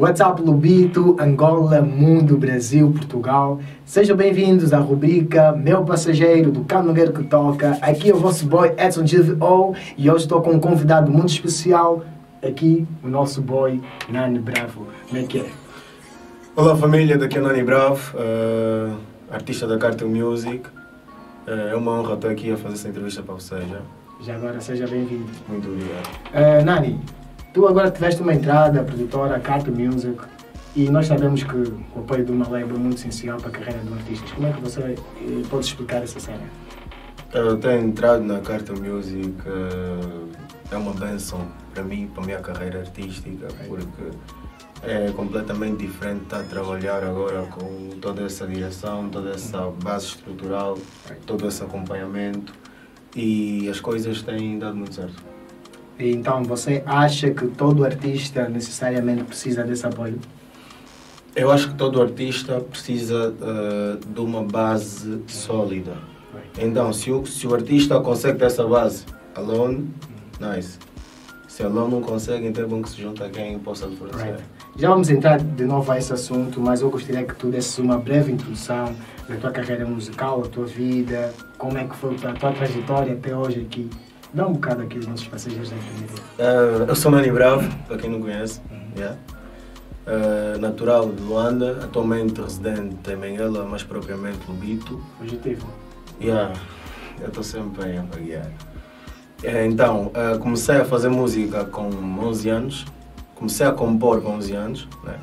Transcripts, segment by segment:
WhatsApp Lubito, Angola, Mundo, Brasil, Portugal. Sejam bem-vindos à rubrica Meu Passageiro do Caminhoneiro que Toca. Aqui é o vosso boy Edson GVO e hoje estou com um convidado muito especial. Aqui, o nosso boy Nani Bravo. Como é que é? Olá família, daqui é Nani Bravo, uh, artista da Cartel Music. Uh, é uma honra estar aqui a fazer essa entrevista para vocês. Já, já agora, seja bem-vindo. Muito obrigado. Uh, Nani, Tu agora tiveste uma entrada, produtora, Carto Music, e nós sabemos que o apoio de uma label é muito essencial para a carreira do artista. Como é que você eh, pode explicar essa cena? Eu tenho entrado na Carta Music, é uma benção para mim, para a minha carreira artística, porque é completamente diferente estar a trabalhar agora com toda essa direção, toda essa base estrutural, todo esse acompanhamento e as coisas têm dado muito certo. Então, você acha que todo artista necessariamente precisa desse apoio? Eu acho que todo artista precisa uh, de uma base sólida. Então, se o, se o artista consegue ter essa base alone, nice. Se alone não consegue, então é bom que se junte a quem possa diferenciar. Right. Já vamos entrar de novo a esse assunto, mas eu gostaria que tu desses uma breve introdução da tua carreira musical, a tua vida, como é que foi a tua trajetória até hoje aqui Dá um bocado aqui os nossos passageiros da uh, Eu sou Nani Bravo, para quem não conhece. Uhum. Yeah. Uh, natural de Luanda, atualmente residente em Benguela, mais propriamente Lubito. Fugitivo. Yeah. Eu estou sempre bem a guiar. Uh, então, uh, comecei a fazer música com 11 anos. Comecei a compor com 11 anos, né?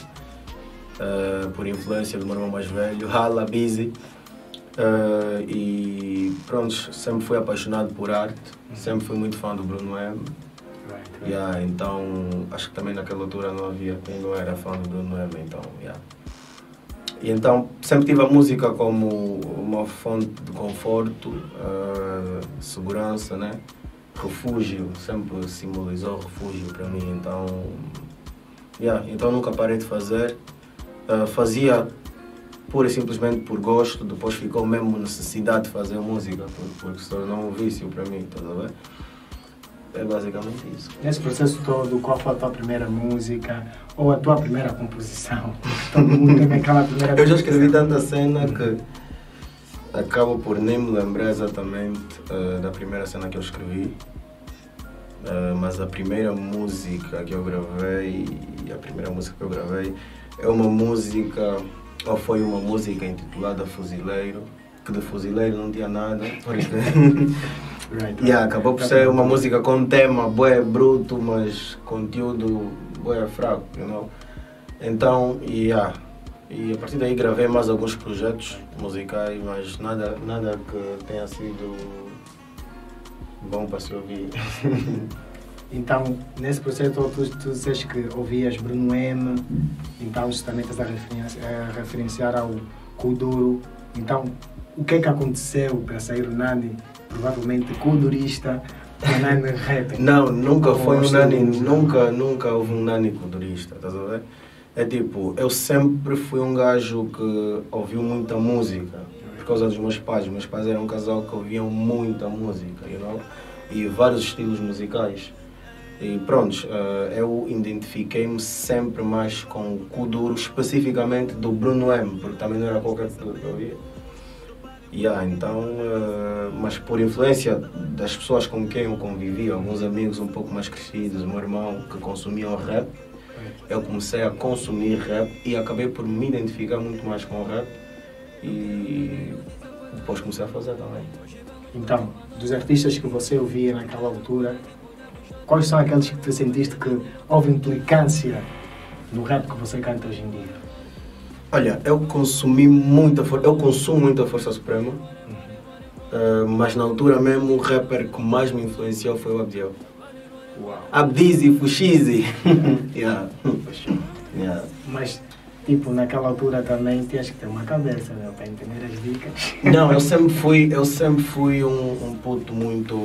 Por influência do meu irmão mais velho, Hala Busy. Uh, e pronto, sempre fui apaixonado por arte, sempre fui muito fã do Bruno M. Right, right. Yeah, então acho que também naquela altura não havia quem não era fã do Bruno M, então yeah. E então sempre tive a música como uma fonte de conforto, uh, segurança, né? refúgio, sempre simbolizou refúgio para mim, então, yeah, então nunca parei de fazer. Uh, fazia pura e simplesmente por gosto, depois ficou mesmo necessidade de fazer música, porque se tornou um vício para mim, estás a ver? É basicamente isso. Nesse processo todo, qual foi a tua primeira música ou a tua primeira composição? Todo mundo tem aquela primeira Eu já escrevi tanta cena que acabo por nem me lembrar exatamente uh, da primeira cena que eu escrevi. Uh, mas a primeira música que eu gravei, a primeira música que eu gravei é uma música ou foi uma música intitulada Fuzileiro, que de fuzileiro não tinha nada. Right, yeah, acabou por ser uma música com tema bué bruto, mas conteúdo bué fraco, you know? Então, yeah, e a partir daí gravei mais alguns projetos musicais, mas nada, nada que tenha sido bom para se ouvir. Então, nesse processo, tu, tu disseste que ouvias Bruno M, então também estás a referenciar, a referenciar ao Kuduro. Então, o que é que aconteceu para sair o Nani, provavelmente Kudurista, o Nani rap? Não, nunca foi um Nani, nunca, nunca houve um Nani Kudurista, estás a ver? É tipo, eu sempre fui um gajo que ouviu muita música, por causa dos meus pais. Meus pais eram um casal que ouviam muita música, you know? E vários estilos musicais. E pronto, eh, eu identifiquei-me sempre mais com o Kuduro, especificamente do Bruno M, porque também não era qualquer Kuduro que eu via. Yeah, então, uh, mas por influência das pessoas com quem eu convivia, alguns amigos um pouco mais crescidos, meu irmão que consumiam rap, eu comecei a consumir rap e acabei por me identificar muito mais com o rap e depois comecei a fazer também. Então, dos artistas que você ouvia naquela altura, Quais são aqueles que tu sentiste que houve implicância no rap que você canta hoje em dia? Olha, eu consumi muita eu consumo muita Força Suprema, uhum. uh, mas na altura mesmo o rapper que mais me influenciou foi o Abdiel. Abdizi, Fuxizi. yeah. yeah. Mas tipo, naquela altura também tinhas que ter uma cabeça, né, para entender as dicas. Não, eu sempre fui, eu sempre fui um, um puto muito.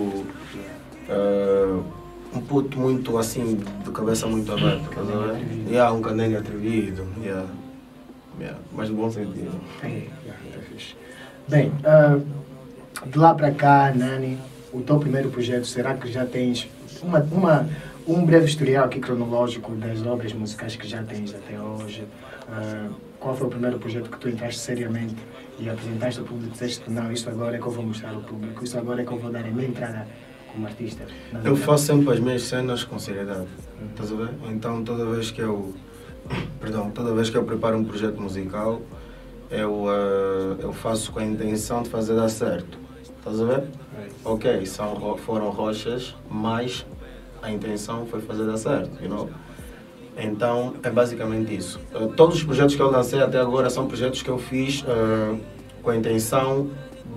Uh, um puto muito assim, de cabeça muito aberta, a ver? Yeah, um canengue atrevido, yeah. Yeah, mas no bom sentido. É, Bem, uh, de lá para cá, Nani, o teu primeiro projeto, será que já tens uma, uma, um breve historial aqui cronológico das obras musicais que já tens até hoje. Uh, qual foi o primeiro projeto que tu entraste seriamente e apresentaste ao público? Dizeste não, isto agora é que eu vou mostrar ao público, isto agora é que eu vou dar a minha entrada como artista. Eu faço sempre as minhas cenas com seriedade. Uhum. Estás a ver? Então toda vez que eu. Perdão, toda vez que eu preparo um projeto musical, eu, uh, eu faço com a intenção de fazer dar certo. Estás a ver? Ok, são, foram rochas, mas a intenção foi fazer dar certo, you know? Então é basicamente isso. Uh, todos os projetos que eu lancei até agora são projetos que eu fiz uh, com a intenção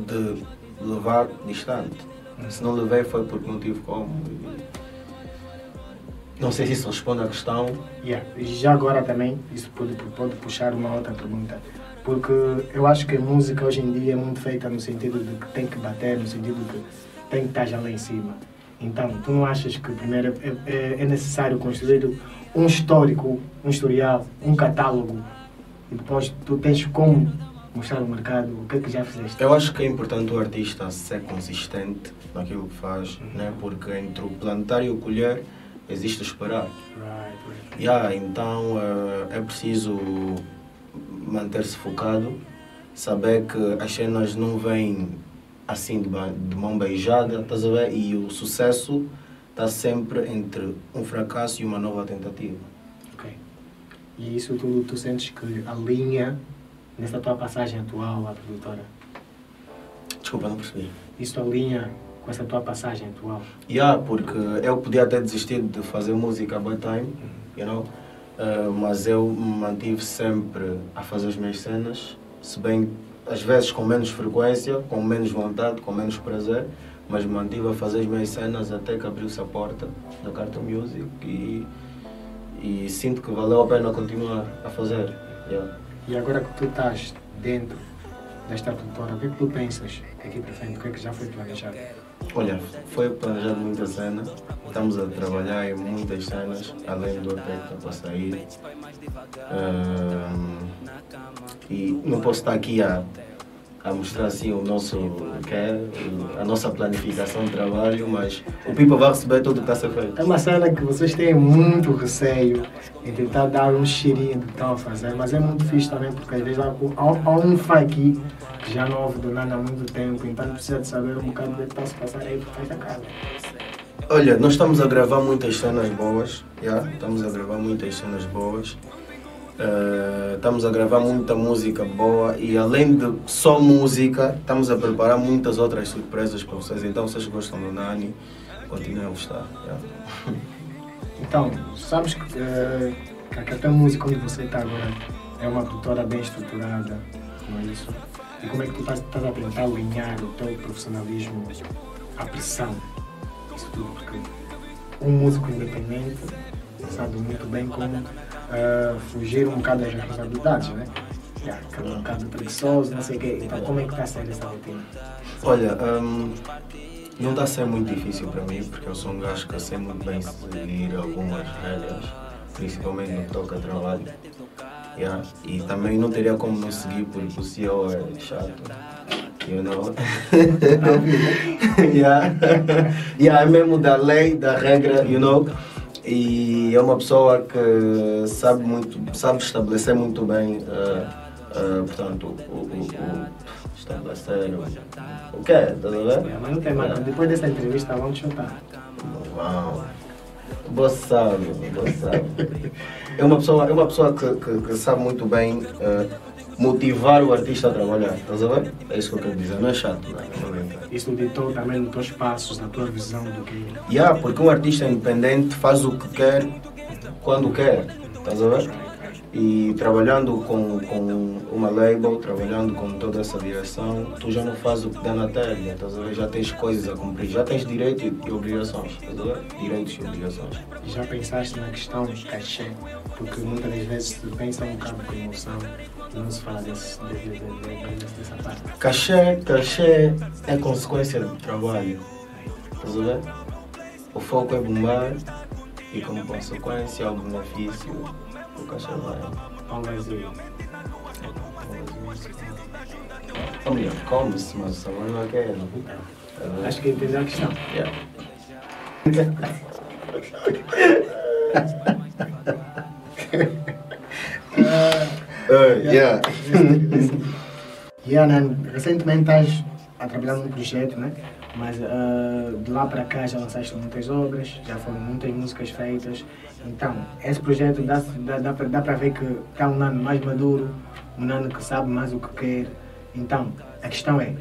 de levar distante. Se não levei foi por motivo como. Não sei se isso responde à questão. Yeah. Já agora também, isso pode, pode puxar uma outra pergunta. Porque eu acho que a música hoje em dia é muito feita no sentido de que tem que bater, no sentido de que tem que estar já lá em cima. Então, tu não achas que primeiro é, é, é necessário construir um histórico, um historial, um catálogo e depois tu tens como mostrar ao mercado o que é que já fizeste? Eu acho que é importante o artista ser consistente naquilo que faz, uhum. né? porque entre o plantar e o colher existe esperar. Right, right. Yeah, então uh, é preciso manter-se focado, saber que as cenas não vêm assim de, de mão beijada, estás a ver? E o sucesso está sempre entre um fracasso e uma nova tentativa. Ok. E isso tu, tu sentes que alinha nessa tua passagem atual à produtora? Desculpa, não percebi. Isso alinha com essa tua passagem atual? Yeah, porque eu podia até desistir de fazer música by time, uhum. you know? Uh, mas eu me mantive sempre a fazer as minhas cenas, se bem às vezes com menos frequência, com menos vontade, com menos prazer, mas me mantive a fazer as minhas cenas até que abriu-se a porta da Carta Music e, e sinto que valeu a pena continuar a fazer. Yeah. E agora que tu estás dentro desta produtora, o que é que tu pensas aqui para frente? O que é que já foi planejado? Olha, foi planejado muita cena, estamos a trabalhar em muitas cenas, além do está para sair. E não posso estar aqui a a mostrar assim o nosso que é, a nossa planificação de trabalho, mas o Pipa vai receber tudo que está a ser feito. É uma cena que vocês têm muito receio em tentar dar um cheirinho do que estão a fazer, mas é muito fixe também porque às vezes há, há, há um fã aqui que já não ouve do nada há muito tempo, então precisa de saber um bocado do que está a se passar aí por trás da casa. Olha, nós estamos a gravar muitas cenas boas, yeah? estamos a gravar muitas cenas boas. Uh, estamos a gravar muita música boa e além de só música, estamos a preparar muitas outras surpresas para vocês. Então, vocês gostam do Nani, continuem a gostar. Yeah. Então, sabes que, uh, que a Cata Música, onde você está agora, é uma produtora bem estruturada, não é isso? E como é que tu estás, estás a tentar alinhar o teu profissionalismo à pressão? Isso tudo, porque um músico independente sabe muito bem como uh, fugir um bocado das responsabilidades, né? Yeah, um bocado preguiçoso, não sei o quê. Então, como é que está sendo essa rotina? Olha, um, não está a ser muito difícil para mim, porque eu sou um gajo que sei muito bem seguir algumas regras, principalmente no que toca a trabalho. Yeah. E também não teria como não seguir, porque o CEO é chato. You know? yeah. yeah, é mesmo da lei, da regra, you know? E é uma pessoa que sabe muito, sabe estabelecer muito bem, uh, uh, portanto, o, o, o, estabelecer o, o que é, estás a ver? É, mas não tem mais, depois dessa entrevista vamos chutar. Uau! Você sabe, você sabe. É uma pessoa, é uma pessoa que, que, que sabe muito bem uh, motivar o artista a trabalhar, estás a ver? É isso que eu quero dizer, não é chato, não é? Isso ditou também nos teus passos, na tua visão do que. Yeah, porque um artista independente faz o que quer, quando quer, estás a ver? E trabalhando com, com uma label, trabalhando com toda essa direção, tu já não fazes o que dá na telha, estás a ver? Já tens coisas a cumprir, já tens direitos e obrigações, estás a ver? Direitos e obrigações. Já pensaste na questão de cachê? Porque muitas das vezes se pensa um bocado com emoção não se fala desse, de, de, de, dessa parte. Cachê, cachê é consequência do trabalho. Estás a ver? O foco é bombar e como consequência ao benefício o cachê vai. Pão vazio. Ou melhor, come-se, mas o sabor não é que é. Acho que entendi a questão. Yeah. Uh, yeah. Yeah? Recentemente estás a trabalhar num projeto, né? Mas ah, de lá para cá já lançaste muitas obras, já foram muitas músicas feitas. Então, esse projeto dá, dá, dá, para, dá para ver que está um ano mais maduro, um ano que sabe mais o que quer. Então, a questão é,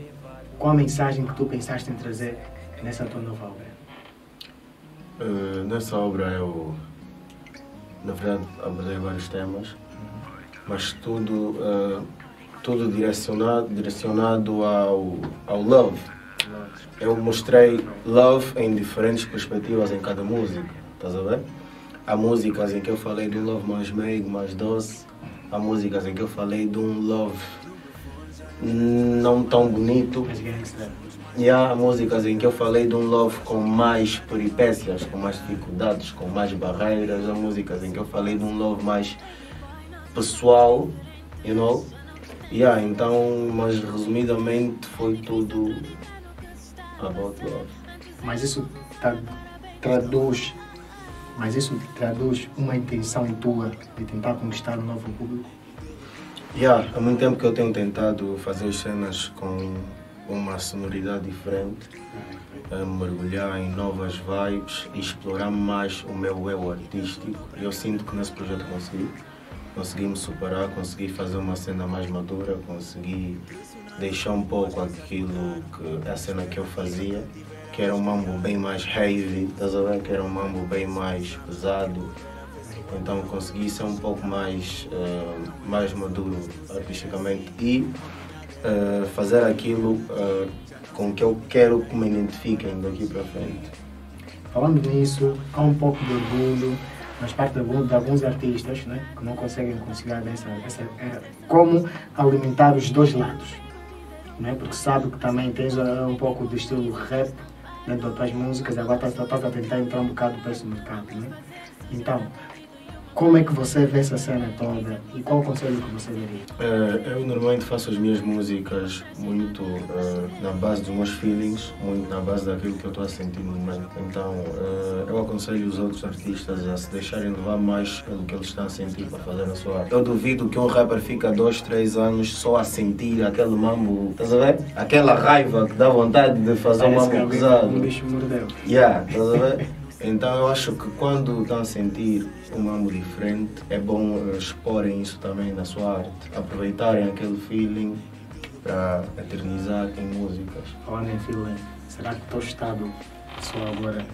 qual a mensagem que tu pensaste em trazer nessa tua nova obra? Uh, nessa obra eu, na verdade, abordei vários temas, mas tudo, uh, tudo direcionado, direcionado ao, ao love. Eu mostrei love em diferentes perspectivas em cada música, estás a ver? Há músicas em que eu falei de um love mais meigo, mais doce, há músicas em que eu falei de um love não tão bonito, e há músicas em que eu falei de um love com mais peripécias, com mais dificuldades, com mais barreiras. Há músicas em que eu falei de um love mais pessoal, you know? Yeah, então, mas resumidamente foi tudo about love. Mas isso tra- traduz, mas isso traduz uma intenção tua de tentar conquistar um novo público? Yeah, há muito tempo que eu tenho tentado fazer as cenas com uma sonoridade diferente, a mergulhar em novas vibes e explorar mais o meu eu artístico. Eu sinto que nesse projeto consegui. Consegui me superar, consegui fazer uma cena mais madura, consegui deixar um pouco aquilo que a cena que eu fazia, que era um mambo bem mais heavy, estás a ver? Que era um mambo bem mais pesado. Então consegui ser um pouco mais, eh, mais maduro artisticamente e eh, fazer aquilo eh, com que eu quero que me identifiquem daqui para frente. Falando nisso, há um pouco de orgulho mas parte de de alguns artistas né, que não conseguem conciliar essa, essa, como alimentar os dois lados. Né, porque sabe que também tens ah, um pouco de estilo rap dentro das tuas músicas, agora estás, estás a tentar entrar um bocado para esse mercado. Né? Então, como é que você vê essa cena toda e qual o conselho que você daria? Eh, eu normalmente faço as minhas músicas muito eh, na base dos meus feelings, muito na base daquilo que eu estou a sentir no momento. Então eh, eu aconselho os outros artistas a se deixarem levar mais pelo que eles estão a sentir para fazer a sua arte. Eu duvido que um rapper fica dois, três anos só a sentir aquele mambo, estás a ver? Aquela raiva que dá vontade de fazer um Parece que mambo pesado. um bicho mordeu. Yeah, estás a ver? Então eu acho que quando estão a sentir um mambo diferente, é bom exporem isso também na sua arte. Aproveitarem aquele feeling para eternizar em músicas. Falando em feeling, será que o teu estado pessoal agora,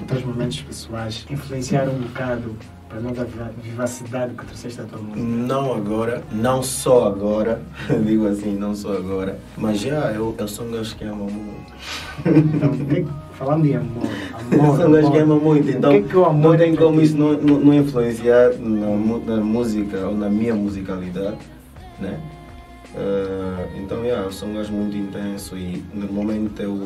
os teus momentos pessoais, influenciaram um bocado para a nova viva- vivacidade que trouxeste à tua música? Não agora, não só agora, digo assim, não só agora, mas já eu, eu sou um gajo que ama muito. Então, falando em amor, amor, gajo amor, muito, então o que é que o amor não tem para como isso não, não, não influenciar na, na música ou na minha musicalidade, né? Eh, então, yeah, eu sou um gajo muito intenso e normalmente eu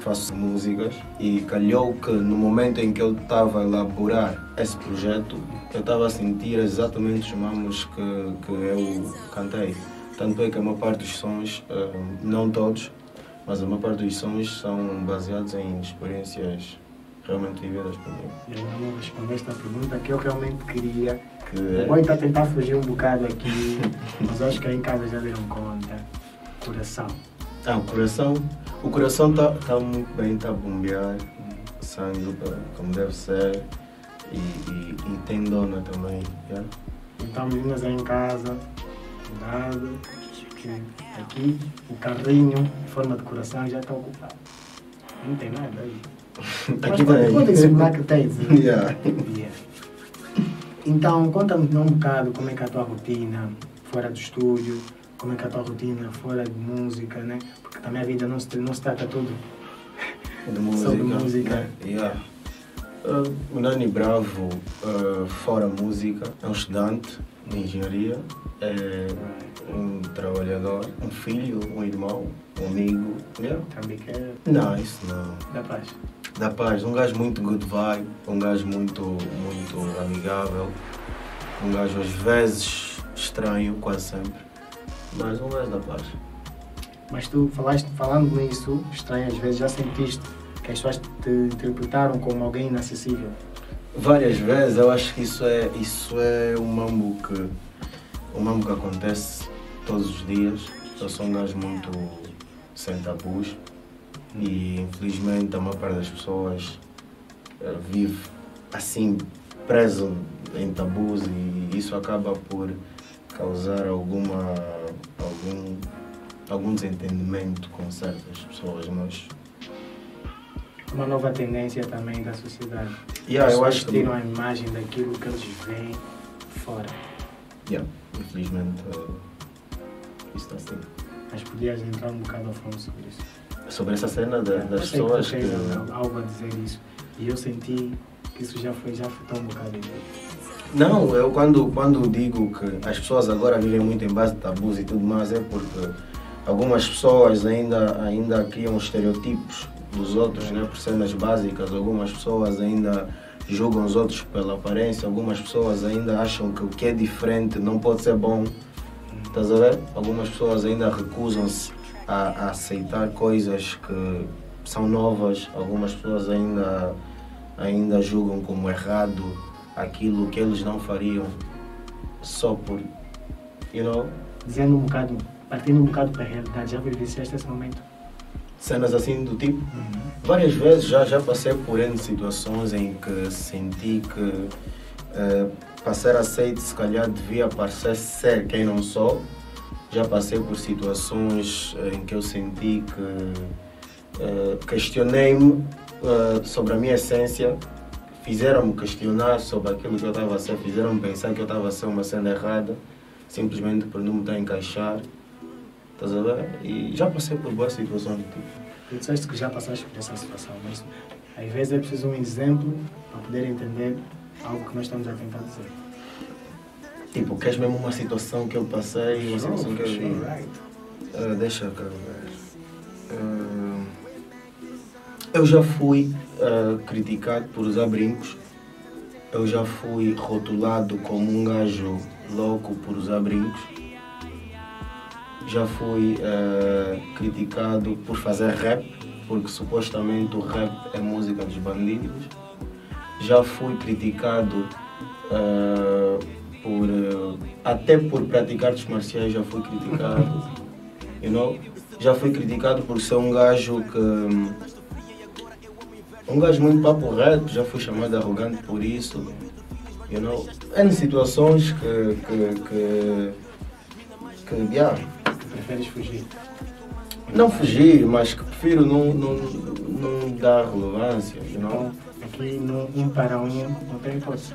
faço músicas e calhou que no momento em que eu estava a elaborar esse projeto, eu estava a sentir exatamente os mamos que, que eu cantei. Tanto é que a maior parte dos sons, eh, não todos, mas a maior parte dos sons são baseados em experiências realmente vividas por mim. E ainda não respondeste a pergunta que eu realmente queria. Que O é- boi está a tentar fugir um bocado aqui, mas acho que aí em casa já deram conta. Coração. Ah, o coração. O coração está tá muito bem, está a bombear. Sangue como deve ser. E, e, e tem dona também. yeah. Então, meninas aí em casa, cuidado, aqui o carrinho em forma de coração já está ocupado. Não tem nada aí. Mas Aqui pode- tem. Podem simular que tens. Yeah. Yeah. Então, conta-me um bocado como é que é a tua rotina fora do estúdio, como é que é a tua rotina fora de música, né? Porque também a vida não se, não se trata tudo. De música. Sobre música. né? Yeah. Uh, o Nani Bravo, uh, fora música, é um estudante de engenharia, é um trabalhador, um filho, um irmão, um amigo. Yeah. Não, isso não. da paz. da paz, um gajo muito good vibe, um gajo muito, muito amigável, um gajo às vezes estranho, quase sempre, mas um gajo da paz. Mas tu falaste, falando nisso, estranho às vezes, já sentiste que as pessoas te interpretaram como alguém inacessível? Várias vezes, eu acho que isso é, isso é um mambo que, um mambo que acontece todos os dias. Eu sou um gajo muito sem tabus e infelizmente a maior parte das pessoas uh, vive assim preso em tabus e isso acaba por causar alguma algum algum desentendimento com certas pessoas mas uma nova tendência também da sociedade yeah, As eu acho que tiram a imagem daquilo que eles veem fora yeah, infelizmente uh, isso está assim mas podias entrar um bocado a fundo sobre isso sobre essa cena Eu das que pessoas tens que algo a dizer isso e eu senti que isso já foi já foi tão um bocado. Não, eu quando, quando digo que as pessoas agora vivem muito em base de tabus e tudo mais é porque algumas pessoas ainda, ainda criam estereotipos dos outros né, por cenas básicas, algumas pessoas ainda julgam os outros pela aparência, algumas pessoas ainda acham que o que é diferente não pode ser bom. Estás a ver? Algumas pessoas ainda recusam-se a, a aceitar coisas que são novas, algumas pessoas ainda, ainda julgam como errado aquilo que eles não fariam só por, you know, Dizendo um bocado, partindo um bocado para a realidade, já vivenciaste esse momento? Cenas assim do tipo. Várias vezes já, já passei por N situações em que senti que para ser aceito se calhar devia parecer ser quem não sou. Já passei por situações eh, em que eu senti que eh, questionei-me sobre a minha essência, fizeram-me questionar sobre aquilo que eu estava a ser, fizeram-me pensar que eu estava a ser uma cena errada, simplesmente por não me a encaixar. Estás a ver? E já passei por boas situações tipo. Tu disseste que já passaste por essa situação, mas às vezes é preciso um exemplo para poder entender algo que nós estamos a tentar dizer. Tipo, queres mesmo uma situação que eu passei, uma situação que eu vi? right. Ah, deixa cá ver. Ah, eu já fui ah, criticado por usar brincos. Eu já fui rotulado como um gajo louco por usar brincos. Já fui ah, criticado por fazer rap, porque supostamente o rap é música dos bandidos. Já fui criticado ah, por ah, até por praticar artes marciais já fui criticado. You know? Já fui criticado por ser um gajo que. Um gajo muito papo reto, já fui chamado arrogante por isso. You know? Em situações que. que. que. que yeah, Preferes fugir. não fugir, mas que prefiro não, não, não dar relevância. Então, aqui no um para um não tem hipótese.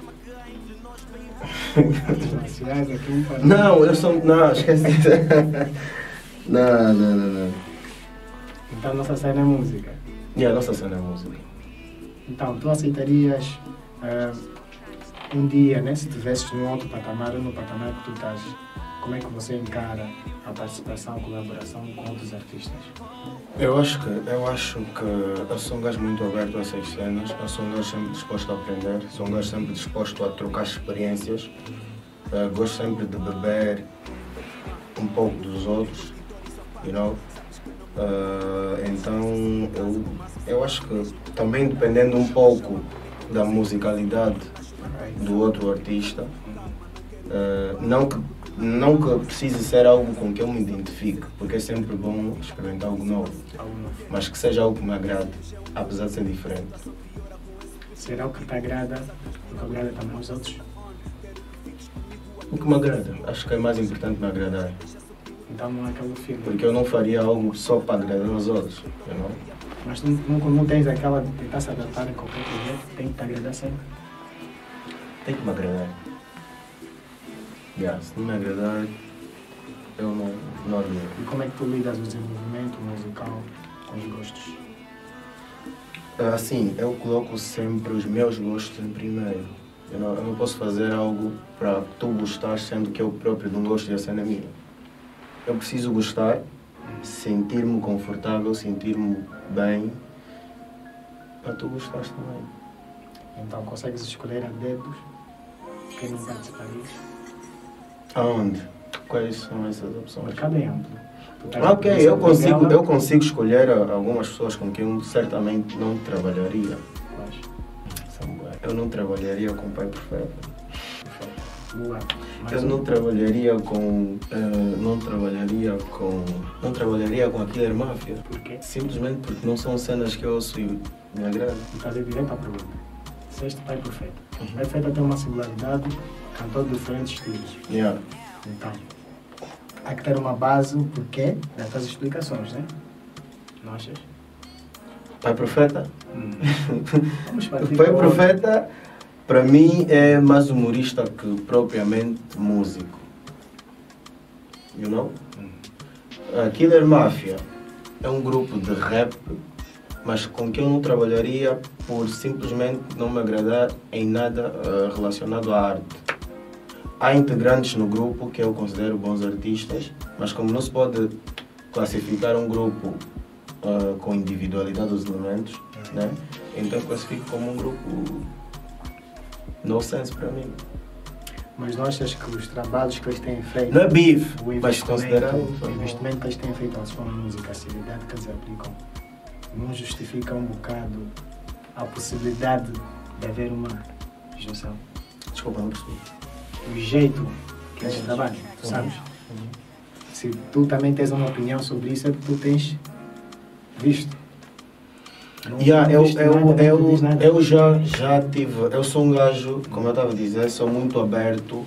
Não, eu sou. Não, esquece. não, não, não, não. Então, nossa cena é música. E a nossa cena é música. Então, tu aceitarias ah, um dia, né, se estivesses num outro patamar ou no patamar que tu estás, como é que você encara a participação, a colaboração com outros artistas? Eu acho que eu acho que eu sou um gajo muito aberto a essas cenas, eu sou um gajo sempre disposto a aprender, sou um gajo sempre disposto a trocar experiências, Eh, gosto sempre de beber um pouco dos outros, you know? Eh, então eu, eu acho que também dependendo um pouco da musicalidade do outro artista, eh, não que não que precise ser algo com que eu me identifique, porque é sempre bom experimentar algo novo mas que seja algo que me agrade, apesar de ser diferente. Será o que te agrada, o que agrada também aos outros? O que me agrada, acho que é mais importante me agradar, Então não é aquele filme. porque eu não faria algo só para agradar os outros, you know? Mas tu não, não tens aquela de tentar se adaptar em qualquer projeto, tem que te agradar sempre. Tem que me agradar. Yeah, se não me agradar, eu não, não ligo. E como é que tu lidas o desenvolvimento musical com os gostos? Assim, eu coloco sempre os meus gostos em primeiro. Eu não, eu não posso fazer algo para tu gostar, sendo que eu próprio não gosto e a cena minha. Eu preciso gostar, sentir-me confortável, sentir-me bem, para tu gostares também. Então consegues escolher a dedos quem não participarias? Aonde? Quais são essas O opções? mercado amplo. Ah, Ok, eu consigo, eu consigo escolher a- algumas pessoas com quem eu certamente não trabalharia. Eu não trabalharia com Pai Profeta. Eu não trabalharia com. eh, não trabalharia com. Não trabalharia com a Killer Mafia. Por quê? Simplesmente porque não são cenas que eu ouço e me agradam. Vou fazer direto à pergunta. Disseste Pai Profeta. Uhum. Pai Profeta tem uma singularidade, cantor de diferentes estilos. Yeah. Então, há que ter uma base, o porquê dessas explicações, né? Não achas? Pai Profeta? Partir Pai Profeta, para mim, é mais humorista que propriamente músico. You know? A Killer Mafia é um grupo de rap, mas com que eu não trabalharia por simplesmente não me agradar em nada eh, relacionado à arte. Há integrantes no grupo que eu considero bons artistas, mas como não se pode classificar um grupo eh, com individualidade dos elementos, né? então eu classifico como um grupo no sense para mim. Mas não achas que os trabalhos que eles têm feito, Não é beef, o mas investimento, o investimento que eles têm feito à sua música, a seriedade que eles aplicam, não justifica um bocado a possibilidade de haver uma junção? Desculpa, não percebi. O jeito que eles trabalham, tu sabes? Se tu também tens uma opinião sobre isso, é porque tu tens visto. Não- Yeah, eu, eu, nada, eu, eu já, já tive. Eu sou um gajo, como eu estava a dizer, sou muito aberto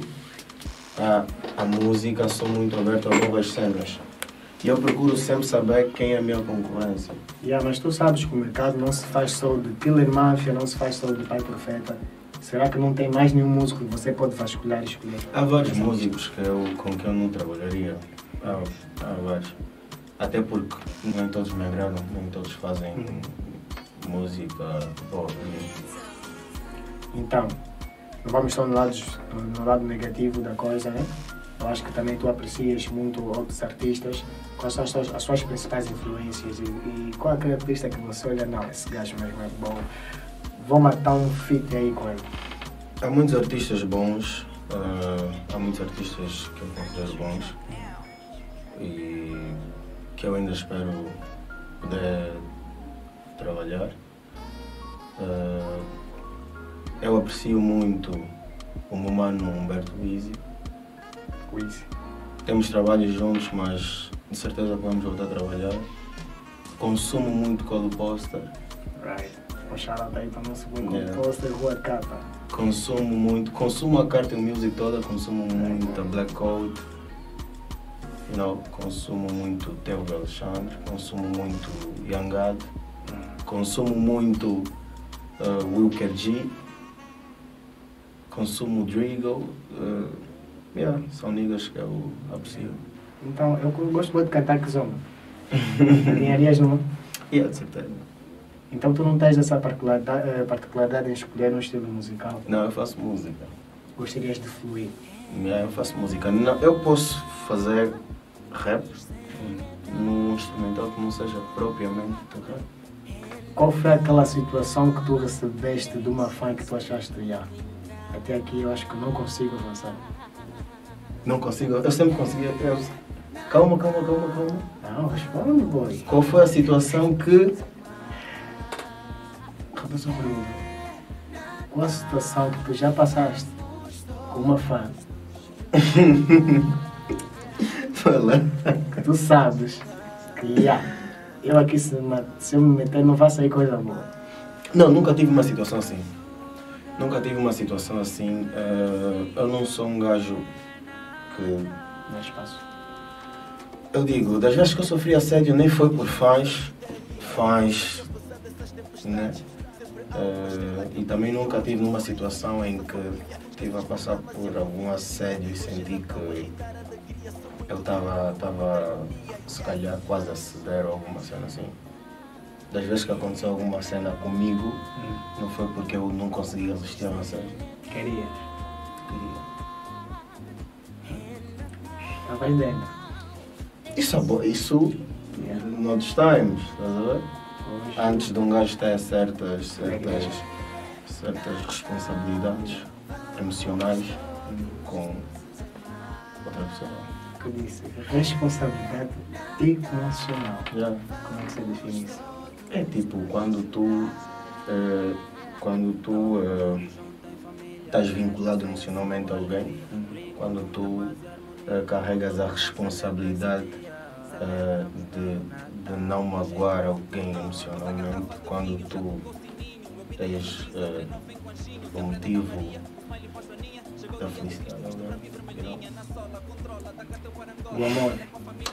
à, à música, sou muito aberto a novas cenas. E eu procuro sempre saber quem é a minha concorrência. Yeah, mas tu sabes que o mercado não se faz só de Killer Mafia, não se faz só de Pai Profeta. Será que não tem mais nenhum músico que você pode vasculhar e escolher? Há vários músicos que eu, com que eu não trabalharia. Há, há vários. Até porque nem todos me agradam, nem todos fazem música boa. Então, não vamos só no lado, no lado negativo da coisa, né? Eu acho que também tu aprecias muito outros artistas. Quais são as suas, as suas principais influências e, e qual é aquele artista que você olha, não, esse gajo mesmo é bom, vou matar um feat aí com ele. Há muitos artistas bons, ah, há muitos artistas que eu considero bons e que eu ainda espero poder trabalhar. Ah, eu aprecio muito o meu mano Humberto Bizzi. Quiz. Temos trabalhos juntos, mas de certeza que vamos voltar a trabalhar. Consumo muito Colo Poster. Right. Um aí para o nosso bom Yeah. composter, Rua Capa. Consumo muito, consumo a Carter Music toda, consumo muito a Black you know, consumo muito Teo Alexandre, consumo muito Yangad, consumo muito uh, Wilker G, consumo Drigo, uh, yeah, são niggas que eu aprecio. Então, eu gosto muito de cantar que zona. Alinharias numa? Yeah, de certeza. Então tu não tens essa particularidade, eh, particularidade em escolher um estilo musical. Não, eu faço música. Gostarias de fluir. Yeah, eu faço música. Não, eu posso fazer rap num instrumental que não seja propriamente rap. Qual foi aquela situação que tu recebeste de uma fã que tu achaste, já, até aqui eu acho que não consigo avançar. Não consigo, eu sempre consegui. Eu... Calma, calma, calma, calma. Não, responde, boy. Qual foi a situação que. Pergunta. Qual a situação que tu já passaste com uma fã Fala. tu sabes que, já, eu aqui se, me- se eu me meter não vai sair coisa boa. Não, nunca tive uma situação assim. Nunca tive uma situação assim. eh, eu não sou um gajo que. Não espaço. Eu digo, das vezes que eu sofri assédio nem foi por fãs, fãs, né? Eh, e também nunca tive numa situação em que estive a passar por algum assédio e senti que eu estava, tava, se calhar, quase a ceder alguma cena assim. Das vezes que aconteceu alguma cena comigo, não foi porque eu não consegui resistir a um assédio. Queria. Queria. Estava aí dentro. Isso, é isso Yeah. times, estás a ver? Antes de um gajo ter certas, certas, certas responsabilidades emocionais com outra pessoa. que disse, responsabilidade emocional. Já. Como é que você define isso? É tipo quando tu eh, quando tu uh, estás vinculado emocionalmente a alguém, quando tu uh, carregas a responsabilidade de, de não magoar alguém emocionalmente, quando tu tens uh, o motivo da felicidade. O amor.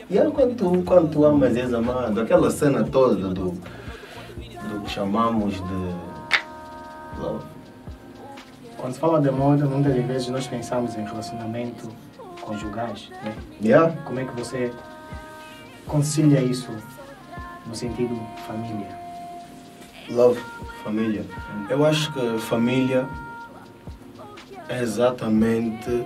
E é quando tu, quando tu amas és amado, aquela cena toda do, do que chamamos de love. Quando se fala de amor, muitas vezes nós pensamos em relacionamento conjugais. Né? Yeah? Como é que você concilia isso no sentido família? Love, família. Eu acho que família é exatamente.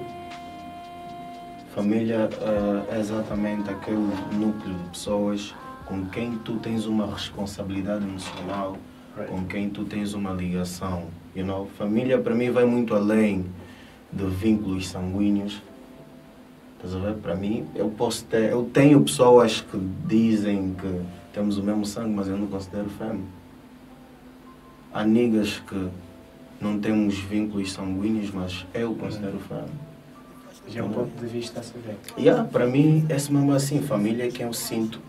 Família uh, é exatamente aquele núcleo de pessoas com quem tu tens uma responsabilidade emocional, Right. com quem tu tens uma ligação. You know? Família para mim vai muito além de vínculos sanguíneos. Estás a ver? Para mim, eu posso ter. Eu tenho pessoas que dizem que temos o mesmo sangue, mas eu não considero família. Há niggas que não temos vínculos sanguíneos, mas eu considero família. Já é um ponto de vista a saber. Yeah, para mim, é mesmo assim, família é quem eu sinto,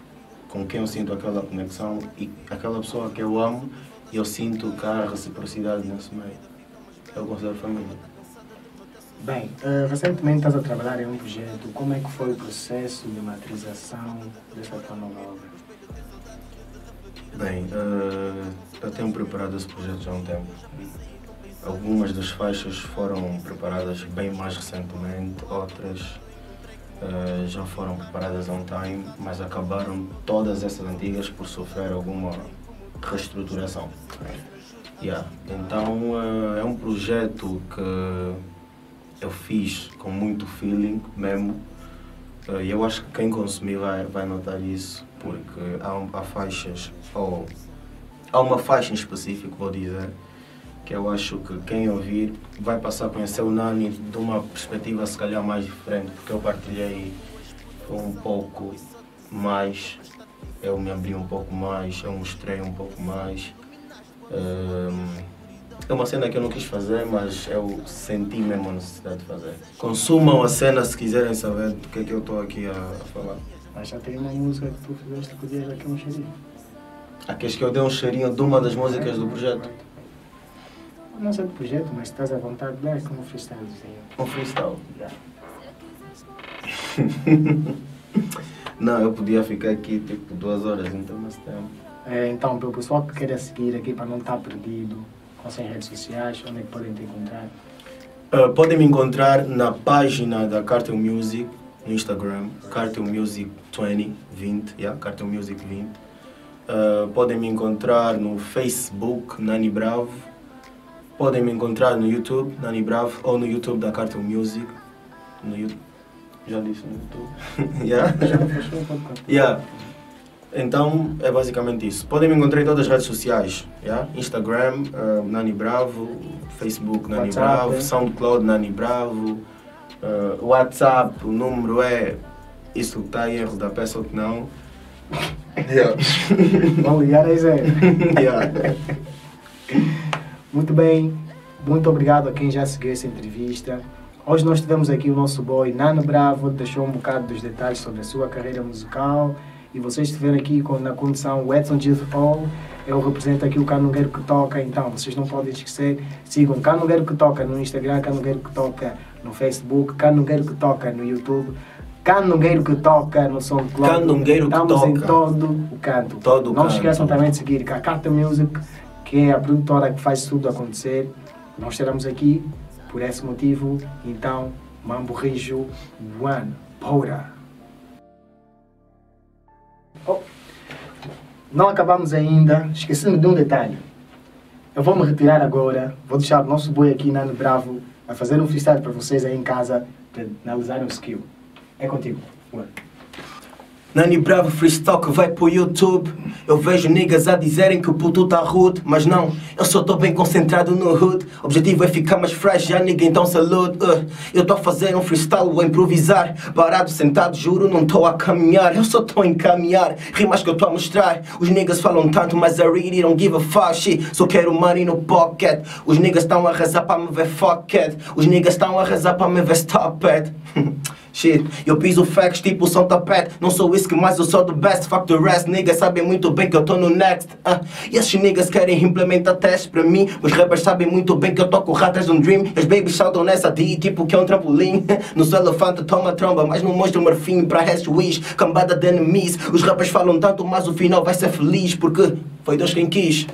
com quem eu sinto aquela conexão e aquela pessoa que eu amo e eu sinto que há reciprocidade nesse meio. Eu considero família. Bem, eh, recentemente estás a trabalhar em um projeto. Como é que foi o processo de materialização dessa tua nova obra? Bem, eh, eu tenho preparado esse projeto já há um tempo. Algumas das faixas foram preparadas bem mais recentemente, outras eh, já foram preparadas há um time, mas acabaram todas essas antigas por sofrer alguma reestruturação. Yeah. Então eh, é um projeto que eu fiz com muito feeling mesmo. Eh, eu acho que quem consumir vai, vai notar isso, porque há, um- há faixas, ou há uma faixa em específico, vou dizer, que eu acho que quem ouvir vai passar a conhecer o Nani de uma perspectiva se calhar mais diferente, porque eu partilhei um pouco mais, eu me abri um pouco mais, eu mostrei um pouco mais. Hum, é uma cena que eu não quis fazer, mas eu senti mesmo a necessidade de fazer. Consumam a cena se quiserem saber do que é que eu estou aqui a, falar. Mas já tem uma música que tu fizeste que dias aqui um cheirinho. Aqueles que eu dei um cheirinho de uma das músicas do projeto. Não sei do projeto, mas estás à vontade, como freestylezinho. Um freestyle. Já. Não, eu podia ficar aqui tipo duas horas, então mais tempo. É, então, para o pessoal que queira seguir aqui para não estar perdido, as redes sociais, onde é que podem te encontrar? Uh, podem me encontrar na página da Cartel Music no Instagram, Cartel Music 20, 20, yeah, Cartel Music 20. Uh, podem me encontrar no Facebook, Nani Bravo. Podem me encontrar no YouTube, Nani Bravo, ou no YouTube da Cartel Music. No YouTube. Já disse no YouTube. yeah? Já fechou o podcast. Yeah. Então é basicamente isso. Podem me encontrar em todas as redes sociais. Yeah? Instagram, uh, Nani Bravo, Facebook Nani WhatsApp, Bravo, é? SoundCloud Nani Bravo, uh, WhatsApp, o número é isso que está em erro da peça ou que não. Yeah. Vão ligar aí, Zé. yeah. Muito bem, muito obrigado a quem já seguiu essa entrevista. Hoje nós tivemos aqui o nosso boy Nano Bravo, deixou um bocado dos detalhes sobre a sua carreira musical. E vocês estiveram aqui com, na condição o Edson Gilles Paul, eu represento aqui o Canungueiro que toca, então vocês não podem esquecer, sigam Canungueiro que toca no Instagram, Canungueiro que toca no Facebook, Canungueiro que toca no YouTube, Canungueiro que toca no SoundCloud. Canungueiro que Estamos em toca. todo o canto. Todo não canto. esqueçam também de seguir a Carta Music, que é a produtora que faz tudo acontecer. Nós estaremos aqui por esse motivo. Então, Mambo Rijo, One, Bora! Oh, não acabamos ainda. Esqueci-me de um detalhe. Eu vou me retirar agora. Vou deixar o nosso boi aqui, Nano Bravo, a fazer um freestyle para vocês aí em casa, para analisarem o skill. É contigo. One. Nani Bravo freestyle que vai pro YouTube. Eu vejo niggas a dizerem que o puto tá rude, mas não, eu só tô bem concentrado no hood. Objetivo é ficar mais fresh, já nigga, então salude. Uh, eu tô a fazer um freestyle, vou improvisar. Parado, sentado, juro, não tô a caminhar. Eu só tô a encaminhar, rimas que eu tô a mostrar. Os niggas falam tanto, mas I really don't give a fuck shit. Só quero money no pocket. Os niggas estão a rezar pra me ver fuck it. Os niggas estão a rezar pra me ver stop it. Shit, eu piso facts tipo som tapete Não sou whisky, mas eu sou the best. Fuck the rest, niggas sabem muito bem que eu tô no next uh, E esses niggas querem implementar testes pra mim. Os rappers sabem muito bem que eu toco ratas de um dream. As babies saltam nessa D tipo que é um trampolim. No seu elefante toma tromba, mas não mostra marfim Pra rest wish, cambada de enemies. Os rappers falam tanto, mas o final vai ser feliz Porque foi Deus quem quis